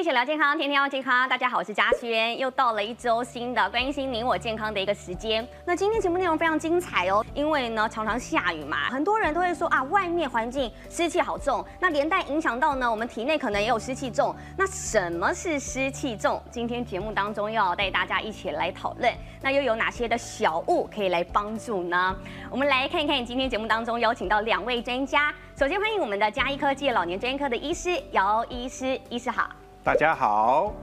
一起聊健康，天天要健康。大家好，我是嘉轩，又到了一周新的关心你我健康的一个时间。那今天节目内容非常精彩哦，因为呢常常下雨嘛，很多人都会说啊，外面环境湿气好重，那连带影响到呢我们体内可能也有湿气重。那什么是湿气重？今天节目当中要带大家一起来讨论。那又有哪些的小物可以来帮助呢？我们来看一看今天节目当中邀请到两位专家。首先欢迎我们的嘉医科技老年专科的医师姚医师，医师好。大家好，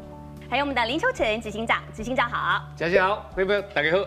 还有我们的林秋成执行长，执行长好，嘉欣好，各位大家好。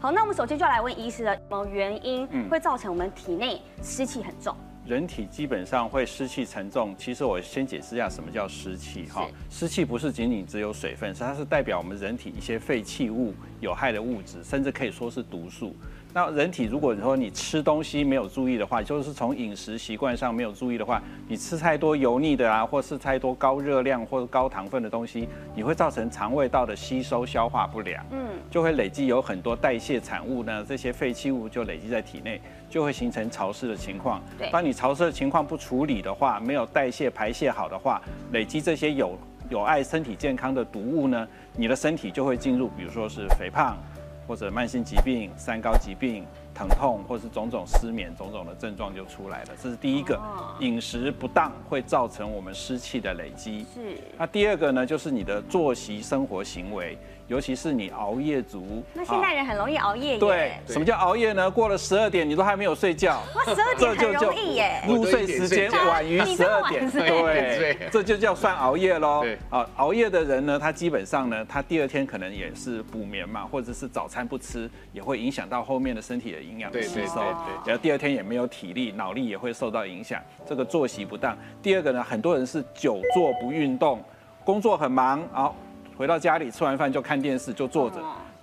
好，那我们首先就来问医师了，什么原因会造成我们体内湿气很重？人体基本上会湿气沉重，其实我先解释一下什么叫湿气哈。湿气不是仅仅只有水分，它是代表我们人体一些废弃物、有害的物质，甚至可以说是毒素。那人体如果说你吃东西没有注意的话，就是从饮食习惯上没有注意的话，你吃太多油腻的啊，或是太多高热量或者高糖分的东西，你会造成肠胃道的吸收消化不良，嗯，就会累积有很多代谢产物呢，这些废弃物就累积在体内，就会形成潮湿的情况。对，当你潮湿的情况不处理的话，没有代谢排泄好的话，累积这些有有碍身体健康的毒物呢，你的身体就会进入，比如说是肥胖。或者慢性疾病、三高疾病、疼痛，或是种种失眠、种种的症状就出来了。这是第一个，饮食不当会造成我们湿气的累积。是。那第二个呢，就是你的作息生活行为。尤其是你熬夜族，那现代人很容易熬夜。对，什么叫熬夜呢？过了十二点你都还没有睡觉，哇，十二点很容易耶。入睡时间晚于十二点，对，这就叫算熬夜喽。啊，熬夜的人呢，他基本上呢，他第二天可能也是补眠嘛，或者是早餐不吃，也会影响到后面的身体的营养吸收。然后第二天也没有体力，脑力也会受到影响。这个作息不当。第二个呢，很多人是久坐不运动，工作很忙然后。回到家里吃完饭就看电视就坐着，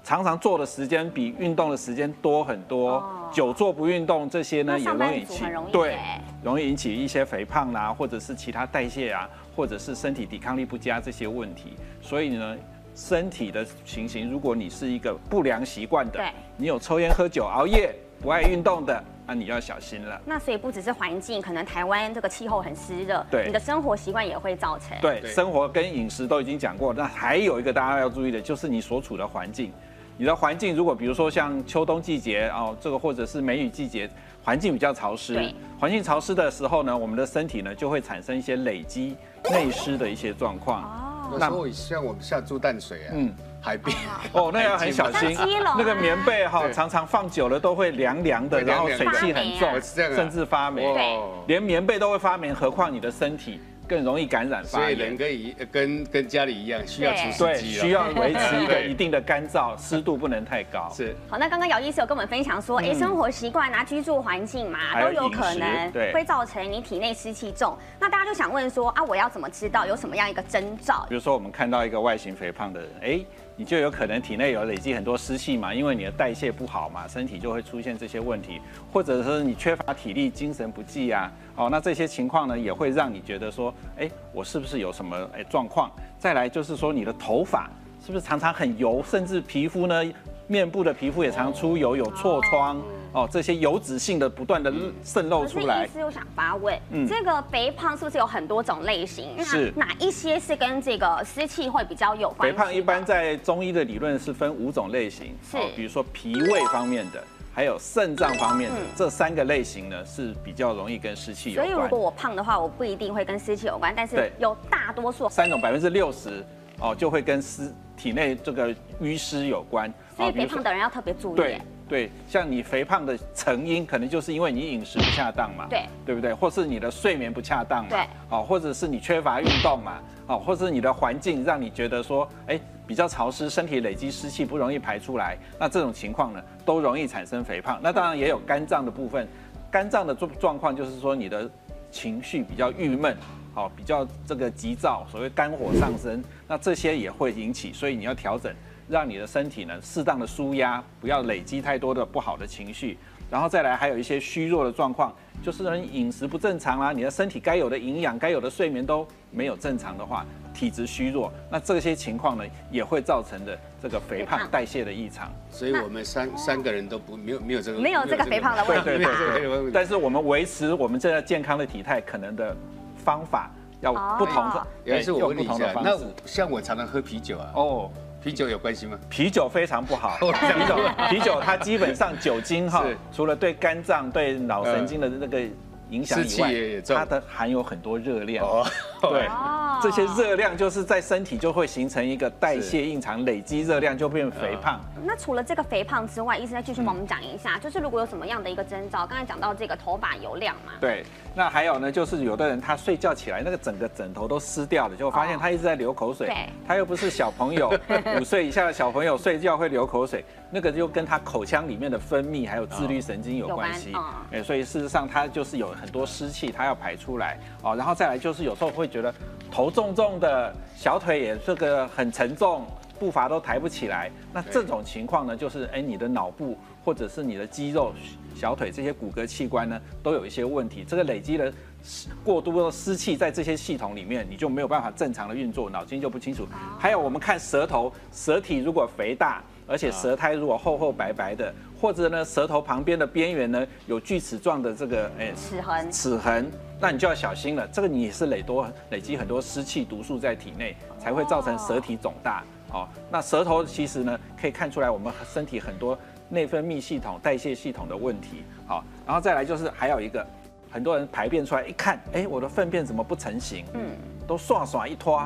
常常坐的时间比运动的时间多很多。久坐不运动这些呢，也容易引起对，容易引起一些肥胖啊，或者是其他代谢啊，或者是身体抵抗力不佳这些问题。所以呢，身体的情形，如果你是一个不良习惯的，对你有抽烟喝酒熬夜不爱运动的。那你要小心了。那所以不只是环境，可能台湾这个气候很湿热，对，你的生活习惯也会造成。对，生活跟饮食都已经讲过，那还有一个大家要注意的，就是你所处的环境。你的环境如果比如说像秋冬季节哦，这个或者是梅雨季节，环境比较潮湿，环境潮湿的时候呢，我们的身体呢就会产生一些累积内湿的一些状况。哦，那像我们下注淡水啊，嗯。海边。哦，那要很小心。那个棉被哈，常常放久了都会凉凉的，然后水汽很重，甚至发霉。连棉被都会发霉，何况你的身体？更容易感染发炎，所以人跟一跟跟家里一样，需要除湿机需要维持一个一定的干燥，湿度不能太高。是。好，那刚刚姚医师有跟我们分享说，哎，生活习惯啊，居住环境嘛，都有可能会造成你体内湿气重。那大家就想问说，啊，我要怎么知道有什么样一个征兆？比如说，我们看到一个外形肥胖的人，哎。你就有可能体内有累积很多湿气嘛，因为你的代谢不好嘛，身体就会出现这些问题，或者是你缺乏体力、精神不济啊，哦，那这些情况呢，也会让你觉得说，哎，我是不是有什么哎状况？再来就是说，你的头发是不是常常很油，甚至皮肤呢，面部的皮肤也常出油，有痤疮。哦，这些油脂性的不断的渗漏出来。医师，又想发问，嗯，这个肥胖是不是有很多种类型？是哪一些是跟这个湿气会比较有关？肥胖一般在中医的理论是分五种类型，是，比如说脾胃方面的，还有肾脏方面的，这三个类型呢是比较容易跟湿气有关。所以如果我胖的话，我不一定会跟湿气有关，但是有大多数三种百分之六十哦就会跟湿体内这个淤湿有关。所以肥胖的人要特别注意。对。对，像你肥胖的成因，可能就是因为你饮食不恰当嘛，对，对不对？或是你的睡眠不恰当嘛，对，哦，或者是你缺乏运动嘛，哦，或是你的环境让你觉得说，哎，比较潮湿，身体累积湿气不容易排出来，那这种情况呢，都容易产生肥胖。那当然也有肝脏的部分，肝脏的状状况就是说你的情绪比较郁闷，好，比较这个急躁，所谓肝火上升，那这些也会引起，所以你要调整。让你的身体呢适当的舒压，不要累积太多的不好的情绪，然后再来还有一些虚弱的状况，就是人饮食不正常啦，你的身体该有的营养、该有的睡眠都没有正常的话，体质虚弱，那这些情况呢也会造成的这个肥胖代谢的异常。所以我们三三个人都不没有没有这个没有这个肥胖的问题。对对对。但是我们维持我们这样健康的体态可能的方法。要不同的，也是我问你一下，那像我常常喝啤酒啊，哦，啤酒有关系吗？啤酒非常不好，啤酒啤酒它基本上酒精哈，除了对肝脏、对脑神经的那个。影响以外，它的含有很多热量，对，这些热量就是在身体就会形成一个代谢异常，累积热量就变肥胖。那除了这个肥胖之外，医生再继续帮我们讲一下，就是如果有什么样的一个征兆，刚才讲到这个头发油亮嘛，对，那还有呢，就是有的人他睡觉起来那个整个枕头都湿掉了，就发现他一直在流口水，对，他又不是小朋友，五岁以下的小朋友睡觉会流口水，那个就跟他口腔里面的分泌还有自律神经有关系，哎，所以事实上他就是有很多湿气，他要排出来哦，然后再来就是有时候会觉得头重重的，小腿也这个很沉重。步伐都抬不起来，那这种情况呢，就是哎，你的脑部或者是你的肌肉、小腿这些骨骼器官呢，都有一些问题。这个累积的过多的湿气在这些系统里面，你就没有办法正常的运作，脑筋就不清楚。还有我们看舌头，舌体如果肥大，而且舌苔如果厚厚白白的，或者呢舌头旁边的边缘呢有锯齿状的这个哎齿痕，齿痕，那你就要小心了。这个你也是累多累积很多湿气毒素在体内，才会造成舌体肿大。哦，那舌头其实呢，可以看出来我们身体很多内分泌系统、代谢系统的问题。好，然后再来就是还有一个，很多人排便出来一看，哎，我的粪便怎么不成形？嗯，都刷刷一拖。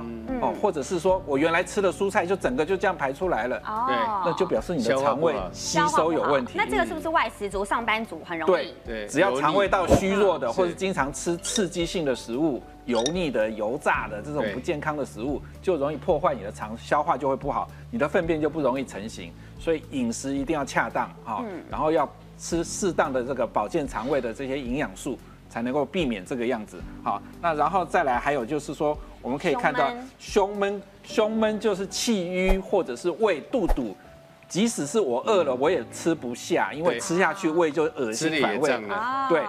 哦，或者是说我原来吃的蔬菜就整个就这样排出来了。对，那就表示你的肠胃吸收有问题。那这个是不是外食族、上班族很容易？对对，只要肠胃道虚弱的，或者经常吃刺激性的食物。油腻的、油炸的这种不健康的食物，就容易破坏你的肠消化，就会不好，你的粪便就不容易成型。所以饮食一定要恰当哈，然后要吃适当的这个保健肠胃的这些营养素，才能够避免这个样子。好，那然后再来，还有就是说，我们可以看到胸闷，胸闷就是气郁或者是胃肚堵。即使是我饿了，我也吃不下，因为吃下去胃就恶心反胃。对，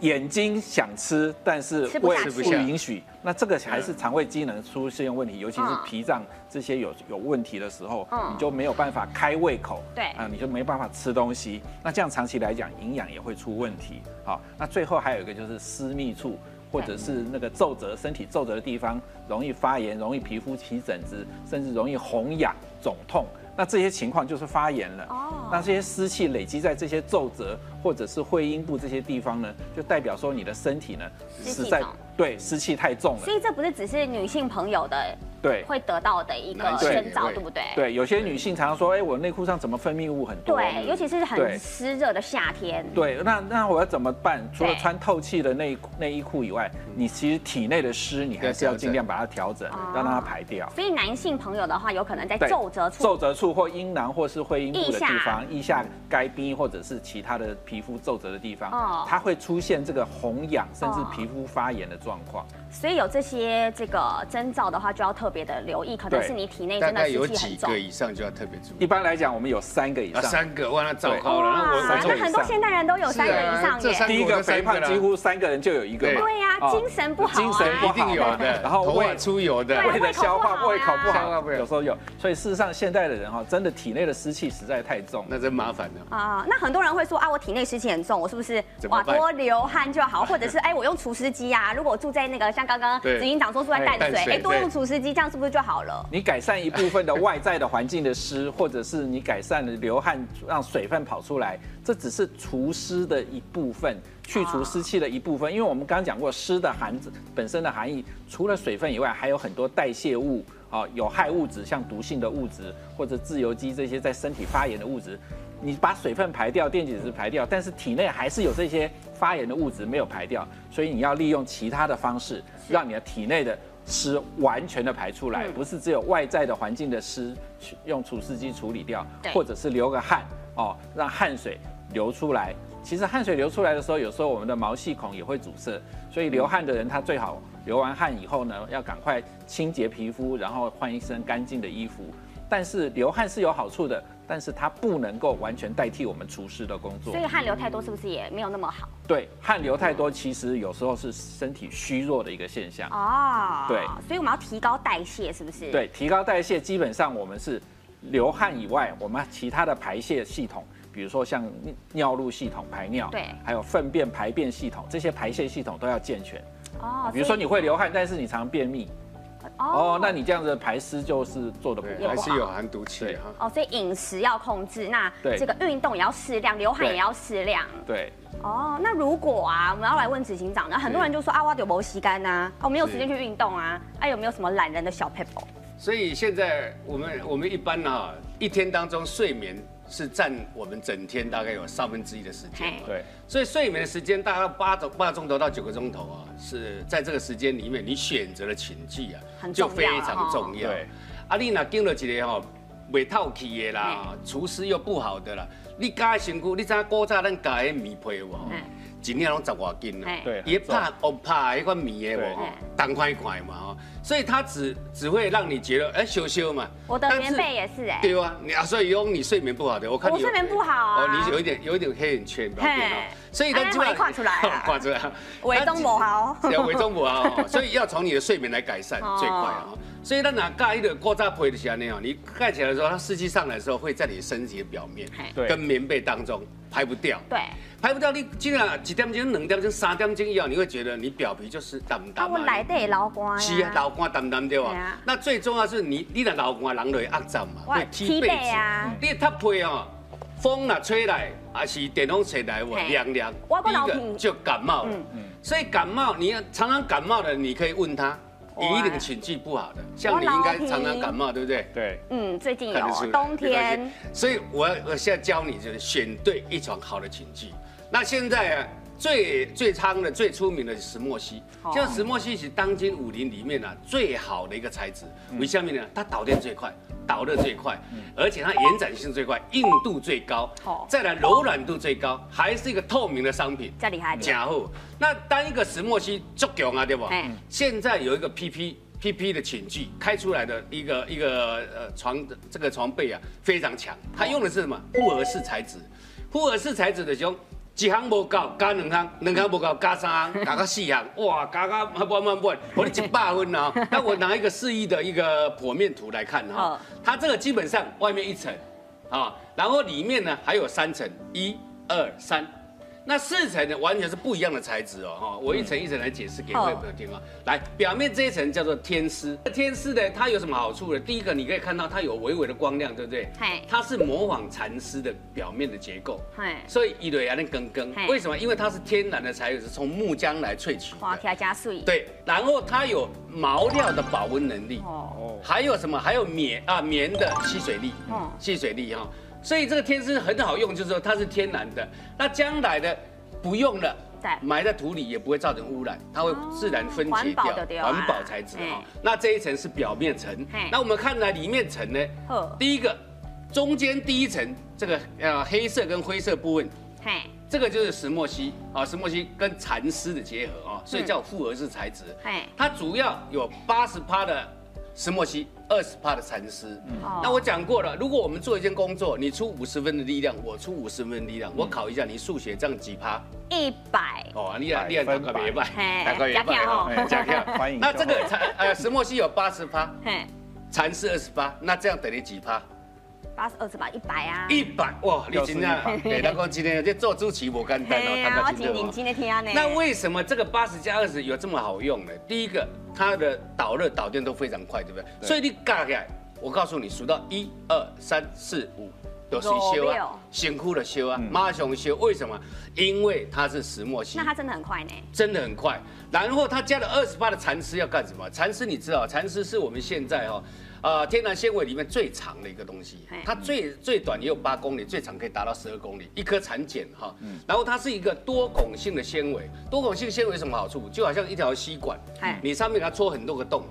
眼睛想吃，但是胃不允许。那这个还是肠胃机能出现问题，尤其是脾脏这些有有问题的时候，你就没有办法开胃口。对，啊，你就没办法吃东西。那这样长期来讲，营养也会出问题。好，那最后还有一个就是私密处，或者是那个皱褶，身体皱褶的地方容易发炎，容易皮肤起疹子，甚至容易红痒肿痛。那这些情况就是发炎了。哦。那这些湿气累积在这些皱褶或者是会阴部这些地方呢，就代表说你的身体呢实在对湿气太重了。所以这不是只是女性朋友的。对，会得到的一个征兆，对不对？对，有些女性常常说，哎，我内裤上怎么分泌物很多？对，尤其是很湿热的夏天。对，那那我要怎么办？除了穿透气的内内衣裤以外，你其实体内的湿，你还是要尽量把它调整，要让它排掉。所以男性朋友的话，有可能在皱褶处、皱褶处或阴囊或是会阴部的地方、腋下该冰或者是其他的皮肤皱褶的地方，它会出现这个红痒甚至皮肤发炎的状况。所以有这些这个征兆的话，就要特别的留意，可能是你体内真的湿气很重。个以上就要特别注意。一般来讲，我们有三个以上。三个哇，那糟糕了。那我那很多现代人都有三个以上耶。第一个肥胖，几乎三个人就有一个。对呀，精神不好。精神一定有的。然后胃出油的，胃的消化胃口不好，有时候有。所以事实上，现代的人哈，真的体内的湿气实在太重，那真麻烦了。啊，那很多人会说啊，我体内湿气很重，我是不是哇多流汗就好？或者是哎，我用除湿机啊？如果住在那个像刚刚子英。长说住在淡水，哎，多用除湿机，这样是不是就好了？你改善一部分的外在的环境的湿，或者是你改善了流汗，让水分跑出来，这只是除湿的一部分，去除湿气的一部分。因为我们刚刚讲过，湿的含本身的含义，除了水分以外，还有很多代谢物啊，有害物质，像毒性的物质或者自由基这些在身体发炎的物质。你把水分排掉，电解质排掉，但是体内还是有这些发炎的物质没有排掉，所以你要利用其他的方式，让你的体内的湿完全的排出来，不是只有外在的环境的湿用除湿机处理掉，或者是流个汗哦，让汗水流出来。其实汗水流出来的时候，有时候我们的毛细孔也会阻塞，所以流汗的人他最好流完汗以后呢，要赶快清洁皮肤，然后换一身干净的衣服。但是流汗是有好处的。但是它不能够完全代替我们厨师的工作，所以汗流太多是不是也没有那么好？对，汗流太多其实有时候是身体虚弱的一个现象哦。对，所以我们要提高代谢，是不是？对，提高代谢，基本上我们是流汗以外，我们其他的排泄系统，比如说像尿路系统排尿，对，还有粪便排便系统，这些排泄系统都要健全。哦，比如说你会流汗，但是你常便秘。哦，那你这样子排湿就是做的不好，还是有含毒气哈。哦，所以饮食要控制，那这个运动也要适量，流汗也要适量。对。哦，那如果啊，我们要来问执行长，那很多人就说啊，我有没吸干呐？哦，没有时间去运动啊？啊，有没有什么懒人的小 pebble？所以现在我们我们一般呢，一天当中睡眠是占我们整天大概有三分之一的时间。对。所以睡眠的时间大概八钟八钟头到九个钟头啊，是在这个时间里面，你选择的寝具啊，就非常重要。对。阿丽娜经了几年哈，未透气的啦，厨师又不好的啦。你家辛苦，你知古早咱家的棉被有无？一年拢十外斤啦。对，伊怕哦怕迄款棉的无，重块块嘛吼，所以它只只会让你觉得哎羞羞嘛。我的棉被也是哎。对啊，你啊所以用你睡眠不好的，我看你。我睡眠不好哦，你有一点有一点黑眼圈，不要变哦。所以它就会跨出来，跨出来。伪中不好。要伪中不好，所以要从你的睡眠来改善最快啊。所以咱哪盖一个锅渣被的时候呢？你盖起来的时候，它湿气上来的时候，会在你身体的表面，跟棉被当中排不掉。对，排不掉，你尽量几点钟、两点钟、三点钟以后，你会觉得你表皮就是淡淡。啊，我来得老干是啊，老干淡淡对啊？那最重要是你，你的老干人会压胀嘛，会踢被子。你踏被哦，风啊吹来，还是电风吹来，我凉凉，第一个就感冒了。所以感冒，你常常感冒的，你可以问他。你一定情绪不好的，像你应该常常感冒，对不对？对，嗯，最近有冬天，所以我我现在教你就是选对一床好的寝具。那现在啊，最最昌的、最出名的石墨烯，像石墨烯是当今武林里面啊最好的一个材质。为什么呢？它导电最快。导热最快，而且它延展性最快，硬度最高，再来柔软度最高，还是一个透明的商品，这厉害。假货。那单一个石墨烯足强啊，对不？现在有一个 PP PP 的寝具开出来的一个一个呃床这个床被啊非常强，它用的是什么复合式材质？复合式材质的胸。一行无够加两行，两行无够加三行，加到四行，哇，加到万万不，我你一百分啊！那我拿一个示意的一个剖面图来看哈，它这个基本上外面一层，啊，然后里面呢还有三层，一、二、三。那四层呢，完全是不一样的材质哦，哈，我一层一层来解释给各位朋友听啊。来，表面这一层叫做天丝，天丝呢，它有什么好处呢？第一个，你可以看到它有微微的光亮，对不对？它是模仿蚕丝的表面的结构。所以一蕊啊，那根根，为什么？因为它是天然的材质，是从木浆来萃取。花条加水。对，然后它有毛料的保温能力。哦。还有什么？还有棉啊棉的吸水力。哦。吸水力哈。所以这个天丝很好用，就是说它是天然的。那将来的不用了，埋在土里也不会造成污染，它会自然分解掉，环保材质哈。那这一层是表面层，那我们看来里面层呢？第一个中间第一层这个呃黑色跟灰色部分，这个就是石墨烯啊，石墨烯跟蚕丝的结合啊，所以叫复合式材质。它主要有八十趴的。石墨烯二十帕的蚕丝，那我讲过了。如果我们做一件工作，你出五十分的力量，我出五十分的力量，我考一下你数学这样几趴？一百。哦，你啊，你啊，大概别百，大概别百哦。加票，欢迎。那这个蚕呃石墨烯有八十趴，蚕丝二十八，那这样等于几趴？八十二十八，一百啊！一百哇，你今天，对，那个今天这做主持不简单哦，我今天今天听呢。那为什么这个八十加二十有这么好用呢？第一个，它的导热导电都非常快，对不对？所以你嘎起来，我告诉你，数到一二三四五，有谁修啊，辛苦的修啊，马上修。为什么？因为它是石墨烯。那它真的很快呢？真的很快。然后它加了二十八的蚕丝要干什么？蚕丝你知道，蚕丝是我们现在哈。呃，天然纤维里面最长的一个东西，它最最短也有八公里，最长可以达到十二公里。一颗蚕茧哈，然后它是一个多孔性的纤维。多孔性纤维有什么好处？就好像一条吸管，你上面给它戳很多个洞，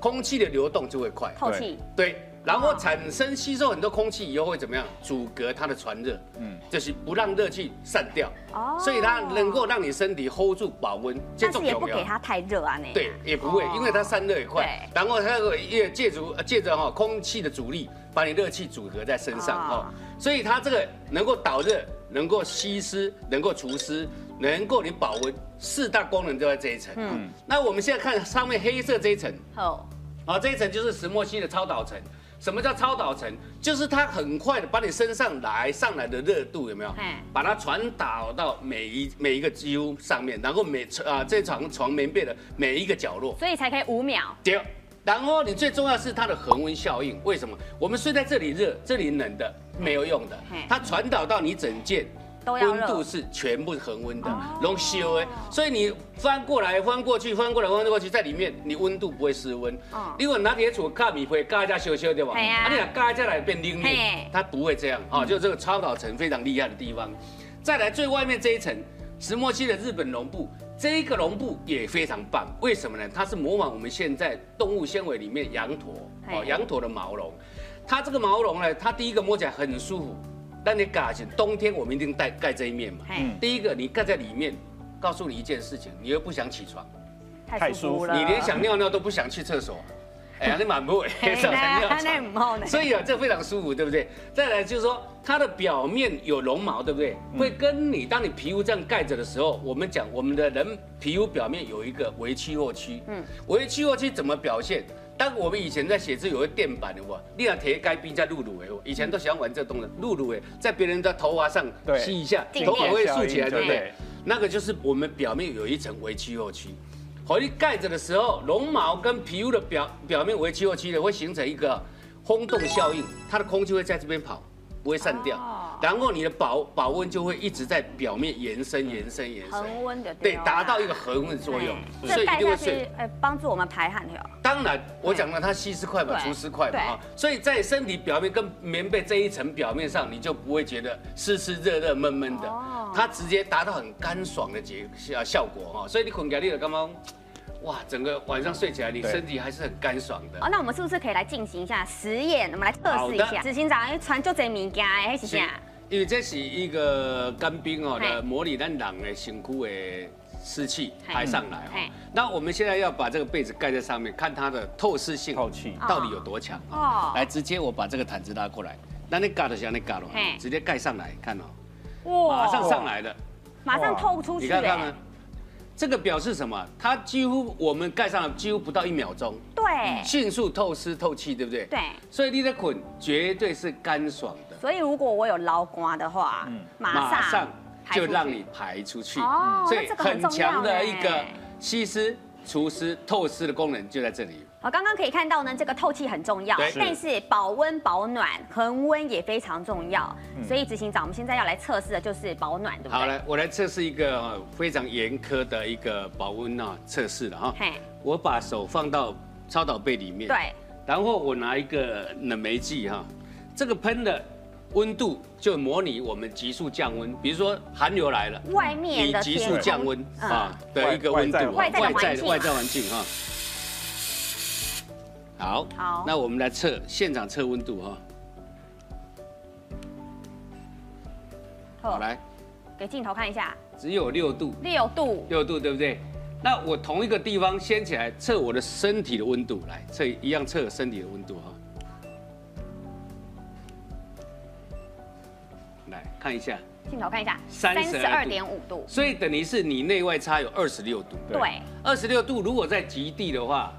空气的流动就会快。透气。对。然后产生吸收很多空气以后会怎么样？阻隔它的传热，嗯，就是不让热气散掉，哦，所以它能够让你身体 hold 住保温，但是也不给它太热啊，那对，也不会，因为它散热也快，然后它也借助借着哈空气的阻力，把你热气阻隔在身上哈，所以它这个能够导热，能够吸湿，能够除湿，能够你保温，四大功能都在这一层。嗯，那我们现在看上面黑色这一层，好，啊这一层就是石墨烯的超导层。什么叫超导层？就是它很快的把你身上来上来的热度有没有？把它传导到每一每一个肌肤上面，然后每啊这床床棉被的每一个角落，所以才可以五秒。对。然后你最重要是它的恒温效应，为什么？我们睡在这里热，这里冷的没有用的，它传导到你整件。温度是全部恒温的，龙修哎，所以你翻过来翻过去翻过来翻过去，在里面你温度不会失温。哦，因为拿铁杵咖米灰嘎一下修修对吧？对啊。啊，你想嘎一下来变冷面，它不会这样啊，就这个超导层非常厉害的地方。再来最外面这一层石墨烯的日本绒布，这一个绒布也非常棒，为什么呢？它是模仿我们现在动物纤维里面羊驼哦，羊驼的毛绒。它这个毛绒呢，它第一个摸起来很舒服。但你盖起冬天我们一定盖盖这一面嘛。嗯第一个你盖在里面，告诉你一件事情，你又不想起床，太舒服了。你连想尿尿都不想去厕所，哎呀，你蛮不会 上尿床。所以啊，这非常舒服，对不对？再来就是说，它的表面有绒毛，对不对？会跟你当你皮肤这样盖着的时候，我们讲我们的人皮肤表面有一个微气或区。嗯，微气或区怎么表现？当我们以前在写字有个垫板的哇，你要贴该冰在露露哎，以前都喜欢玩这东西，露露哎，在别人的头发上吸一下，头发会竖起来，对不对？那个就是我们表面有一层微气候区，回盖着的时候，绒毛跟皮肤的表表面微气候区呢会形成一个轰动效应，它的空气会在这边跑。不会散掉，然后你的保保温就会一直在表面延伸、延伸、延伸，恒温的对，达到一个恒温的作用，所以一定会是呃帮助我们排汗的。当然，我讲了它吸湿快嘛，除湿快嘛啊，所以在身体表面跟棉被这一层表面上，你就不会觉得湿湿热热闷闷的，它直接达到很干爽的结效效果哈，所以你困觉你的刚刚。哇，整个晚上睡起来，你身体还是很干爽的。哦，那我们是不是可以来进行一下实验？我们来测试一下。执行长，因为穿就这物件，还是啥？因为这是一个干冰哦的模拟咱人的身躯的湿气排上来哦。那我们现在要把这个被子盖在上面，看它的透湿性、透气到底有多强哦。来，直接我把这个毯子拉过来，那你盖的像你盖了，直接盖上来，看哦，哇，马上上来了，马上透出去，你看看呢？这个表示什么？它几乎我们盖上了，几乎不到一秒钟，对，迅速透湿透气，对不对？对。所以你的捆绝对是干爽的。所以如果我有捞瓜的话，嗯，马上就让你排出去。哦，所以很强的一个吸湿、除湿、透湿的功能就在这里。好，刚刚可以看到呢，这个透气很重要，但是保温保暖、恒温也非常重要。所以执行长，我们现在要来测试的就是保暖，对不对？好，来，我来测试一个非常严苛的一个保温啊测试了哈。我把手放到超导被里面，对，然后我拿一个冷媒剂哈，这个喷的温度就模拟我们急速降温，比如说寒流来了，外面的急速降温啊的一个温度，外在外在环境哈。好，好，那我们来测现场测温度哈。好，来，给镜头看一下，只有六度，六度，六度，对不对？那我同一个地方掀起来测我的身体的温度，来测一样测身体的温度哈。来看一下，镜头看一下，三十二点五度，所以等于是你内外差有二十六度，对，二十六度，如果在极地的话。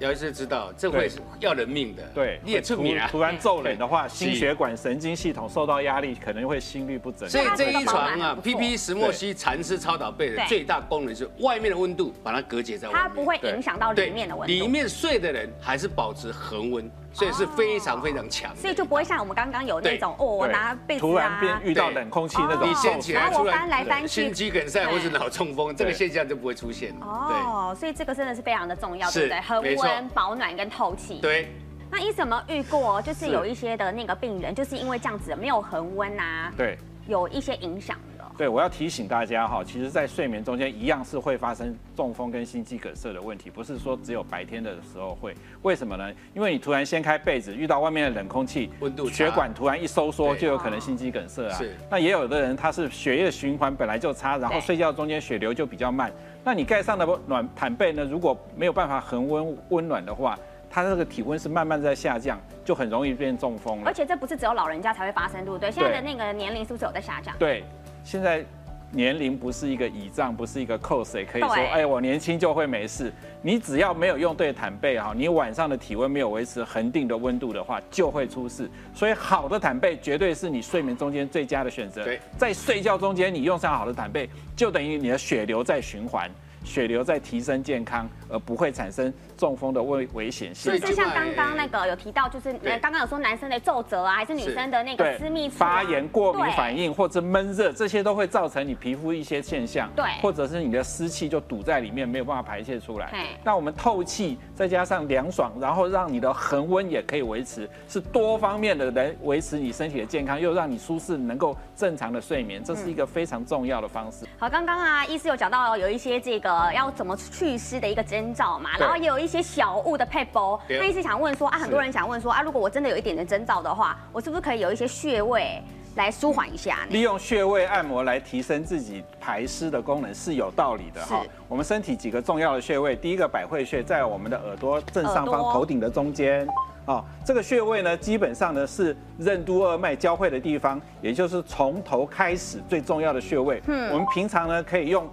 姚医师知道，这会是要人命的。对，你也出名突然骤冷的话，心血管、神经系统受到压力，可能会心律不整。所以这一床啊，PP 石墨烯蚕丝超导被的最大功能是外面的温度把它隔绝在外面，它不会影响到里面的温度。里面睡的人还是保持恒温。所以是非常非常强，所以就不会像我们刚刚有那种哦，我拿被子突然变遇到冷空气那种，你掀起来出来翻去心肌梗塞或是脑中风，这个现象就不会出现。哦，所以这个真的是非常的重要，对不对？恒温、保暖跟透气。对。那医生有遇过，就是有一些的那个病人，就是因为这样子没有恒温啊，对，有一些影响。对，我要提醒大家哈，其实，在睡眠中间一样是会发生中风跟心肌梗塞的问题，不是说只有白天的时候会。为什么呢？因为你突然掀开被子，遇到外面的冷空气，温度血管突然一收缩，就有可能心肌梗塞啊。是。那也有的人他是血液循环本来就差，然后睡觉中间血流就比较慢。那你盖上的暖毯被呢，如果没有办法恒温温暖的话，它这个体温是慢慢在下降，就很容易变中风了。而且这不是只有老人家才会发生，对不对？现在的那个年龄是不是有在下降？对。现在年龄不是一个倚仗，不是一个 cos，也可以说，哎，我年轻就会没事。你只要没有用对毯被哈，你晚上的体温没有维持恒定的温度的话，就会出事。所以好的毯被绝对是你睡眠中间最佳的选择。对，在睡觉中间你用上好的毯被，就等于你的血流在循环。血流在提升健康，而不会产生中风的危危险性。所以就像刚刚那个有提到，就是呃刚刚有说男生的皱褶啊，还是女生的那个私密处发炎、过敏反应或者闷热，这些都会造成你皮肤一些现象。对或者是你的湿气就堵在里面，没有办法排泄出来对。那我们透气，再加上凉爽，然后让你的恒温也可以维持，是多方面的来维持你身体的健康，又让你舒适，能够正常的睡眠，这是一个非常重要的方式。好，刚刚啊，医师有讲到有一些这个要怎么祛湿的一个征兆嘛，然后也有一些小物的配包。对那医师想问说啊，很多人想问说啊，如果我真的有一点点征兆的话，我是不是可以有一些穴位来舒缓一下？利用穴位按摩来提升自己排湿的功能是有道理的哈。我们身体几个重要的穴位，第一个百会穴在我们的耳朵正上方头顶的中间。哦，这个穴位呢，基本上呢是任督二脉交汇的地方，也就是从头开始最重要的穴位。嗯，我们平常呢可以用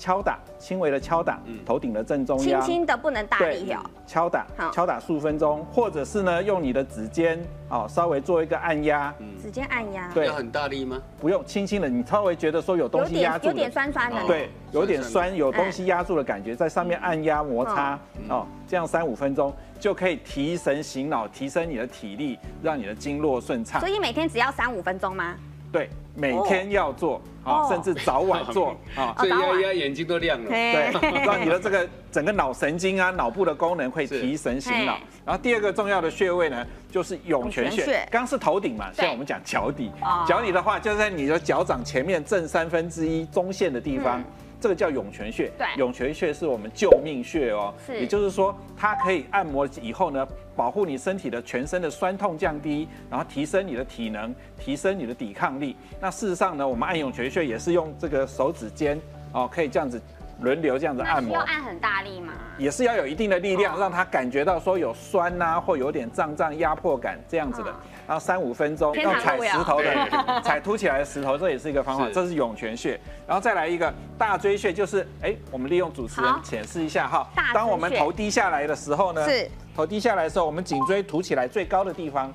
敲打，轻微的敲打头顶的正中轻央。轻的不能大力哦。敲打，敲打数分钟，或者是呢用你的指尖哦稍微做一个按压，指尖按压，对要很大力吗？不用轻轻的，你稍微觉得说有东西压住点有点，酸酸的。对，有点酸酸，有东西压住的感觉，在上面按压摩擦，哦，这样三五分钟就可以提神醒脑，提升你的体力，让你的经络顺畅所。以每天只要三五分钟吗？对，每天要做，哦啊，甚至早晚做，啊。所以压一压眼睛都亮了。对嘿，让你的这个整个脑神经啊、脑部的功能会提神醒脑。然后第二个重要的穴位呢，就是涌泉穴穴。刚刚是头顶嘛，现在我们讲脚底哦。脚底的话，就在你的脚掌前面正三分之一中线的地方嗯。这个叫涌泉穴，对涌泉穴是我们救命穴哦，是也就是说，它可以按摩以后呢，保护你身体的全身的酸痛降低，然后提升你的体能，提升你的抵抗力。那事实上呢，我们按涌泉穴也是用这个手指尖哦，可以这样子轮流这样子按摩。要按很大力吗？也是要有一定的力量，哦让他感觉到说有酸呐、或有点胀胀压迫感这样子的嗯。然后三五分钟，天堂用踩石头的，踩凸起来的石头，这也是一个方法。是这是涌泉穴，然后再来一个大椎穴，就是哎，我们利用主持人好显示一下哈大椎穴。当我们头低下来的时候呢，是头低下来的时候，我们颈椎凸起来最高的地方。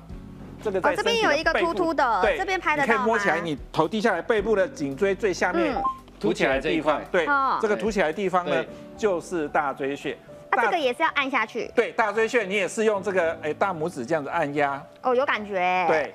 这个在哦这边有一个背部凸凸的对，这边拍得你可以摸起来，你头低下来，背部的颈椎最下面嗯凸起来的地方对哦，这个凸起来的地方呢，就是大椎穴。那，这大个也是要按下去。对，大椎穴你也是用这个哎大拇指这样子按压，哦，有感觉。，对，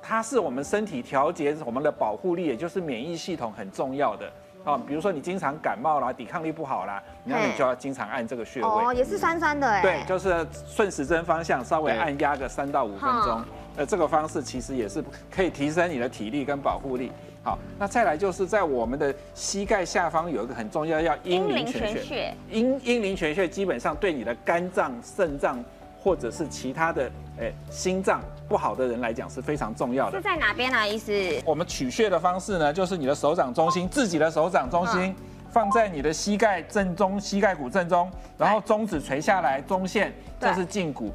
它是我们身体调节我们的保护力，也就是免疫系统很重要的。啊。比如说你经常感冒啦，抵抗力不好啦，那你就要经常按这个穴位。哦，也是酸酸的哎。对，就是顺时针方向稍微按压个三到五分钟。嗯，呃，这个方式其实也是可以提升你的体力跟保护力。好，那再来就是在我们的膝盖下方有一个很重要，叫阴陵泉穴。阴阴陵泉穴基本上对你的肝脏、肾脏或者是其他的诶心脏不好的人来讲是非常重要的。是在哪边啊，意思？我们取穴的方式呢，就是你的手掌中心，自己的手掌中心。放在你的膝盖正中，膝盖骨正中，然后中指垂下来，中线，这是胫骨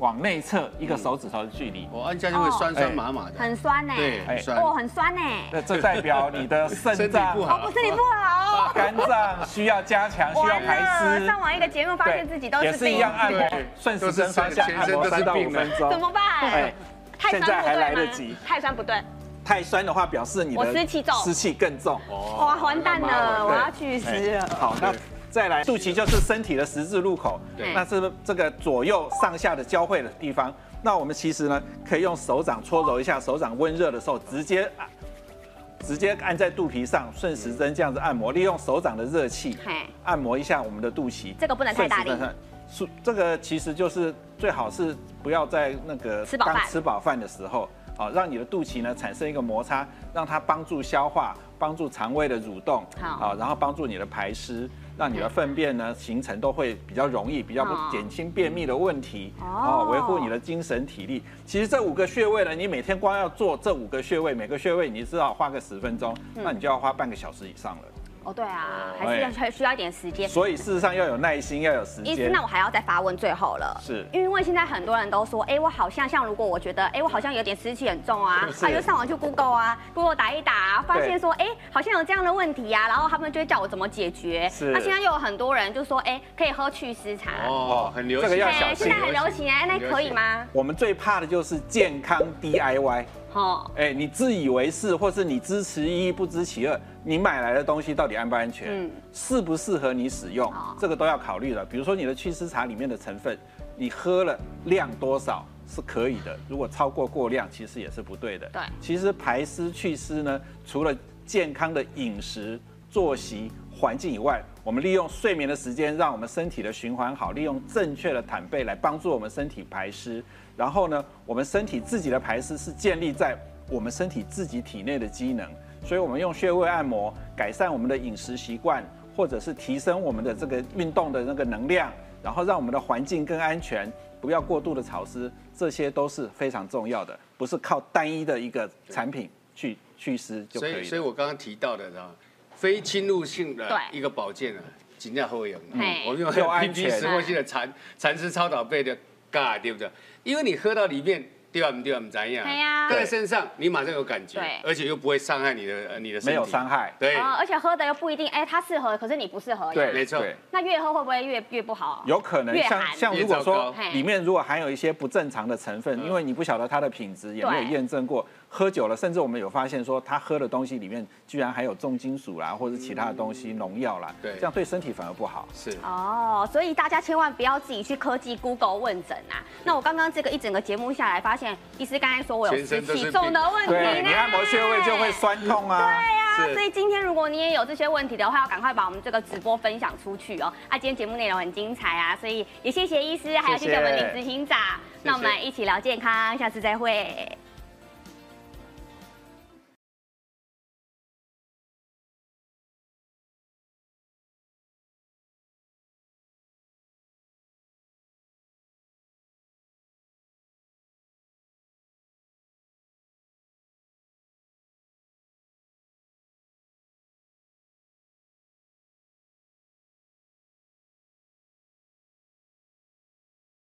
往内侧一个手指头的距离。我按下去会酸酸麻麻的。很酸呢。对，哎很酸。哦，很酸呢。那这代表你的肾脏 不、好哦，不是你不好。肝脏需要加强，需要完排，湿。上完一个节目，发现自己都也是病，样按摩对，顺时针方向按摩全身都是三到五分钟。怎么办？哎太酸现在还来得及太酸不对，太酸的话，表示你的我湿气重湿气更重。哦哇，完蛋了，我要去湿了。好，那再来，肚脐就是身体的十字路口，对。那是这个左右上下的交汇的地方。那我们其实呢，可以用手掌搓揉一下，手掌温热的时候，直接按，直接按在肚皮上，顺时针这样子按摩，利用手掌的热气，按摩一下我们的肚脐。这个不能太大是这个其实就是最好是不要在那个吃饱饭。刚吃饱饭的时候，好让你的肚脐呢产生一个摩擦，让它帮助消化，帮助肠胃的蠕动，好。然后帮助你的排湿，让你的粪便呢形成都会比较容易，比较不哦减轻便秘的问题，哦哦，维护你的精神体力。其实这五个穴位呢，你每天光要做这五个穴位，每个穴位你至少花个十分钟，嗯那你就要花半个小时以上了。哦，对啊，还是要需需要一点时间。所以事实上要有耐心，要有时意思，间。那我还要再发问最后了，是因为现在很多人都说，哎，我好像像如果我觉得，哎，我好像有点湿气很重啊，是他就上网去 Google 啊，Google 打一打，啊发现说，哎，好像有这样的问题呀，然后他们就会叫我怎么解决。是那现在又有很多人就说，哎，可以喝祛湿茶。哦，很流行。这个要小心现在很流行哎，那可以吗？我们最怕的就是健康 DIY。好，哎，你自以为是，或是你支持一不知其二，你买来的东西到底安不安全？嗯，适不适合你使用？这个都要考虑了。比如说你的祛湿茶里面的成分，你喝了量多少是可以的，如果超过过量，其实也是不对的。对，其实排湿祛湿呢，除了健康的饮食、作息、环境以外，我们利用睡眠的时间，让我们身体的循环好，利用正确的毯被来帮助我们身体排湿。然后呢，我们身体自己的排湿是建立在我们身体自己体内的机能，所以我们用穴位按摩改善我们的饮食习惯，或者是提升我们的这个运动的那个能量，然后让我们的环境更安全，不要过度的潮湿，这些都是非常重要的，不是靠单一的一个产品去祛湿就可以。所以，所以我刚刚提到的，呢，非侵入性的一个保健啊，尽量后用。我们用 P 石墨烯的蚕蚕丝超导被的嘎，对不对？因为你喝到里面。对啊，对啊，怎样？对呀，在身上你马上有感觉，对，而且又不会伤害你的你的身体，没有伤害，对，而且喝的又不一定，哎，它适合，可是你不适合，对，没错。那越喝会不会越越不好？有可能，像像如果说里面如果含有一些不正常的成分，因为你不晓得它的品质，也没有验证过。喝酒了，甚至我们有发现说，他喝的东西里面居然还有重金属啦，或者其他的东西、农药啦，对，这样对身体反而不好。是哦，所以大家千万不要自己去科技 Google 问诊啊。那我刚刚这个一整个节目下来，发现医师刚才说我有体重的问题，呢，你按摩穴位就会酸痛啊。对呀，所以今天如果你也有这些问题的话，要赶快把我们这个直播分享出去哦。啊，今天节目内容很精彩啊，所以也谢谢医师，还有谢谢我们林执行长。那我们一起聊健康，下次再会。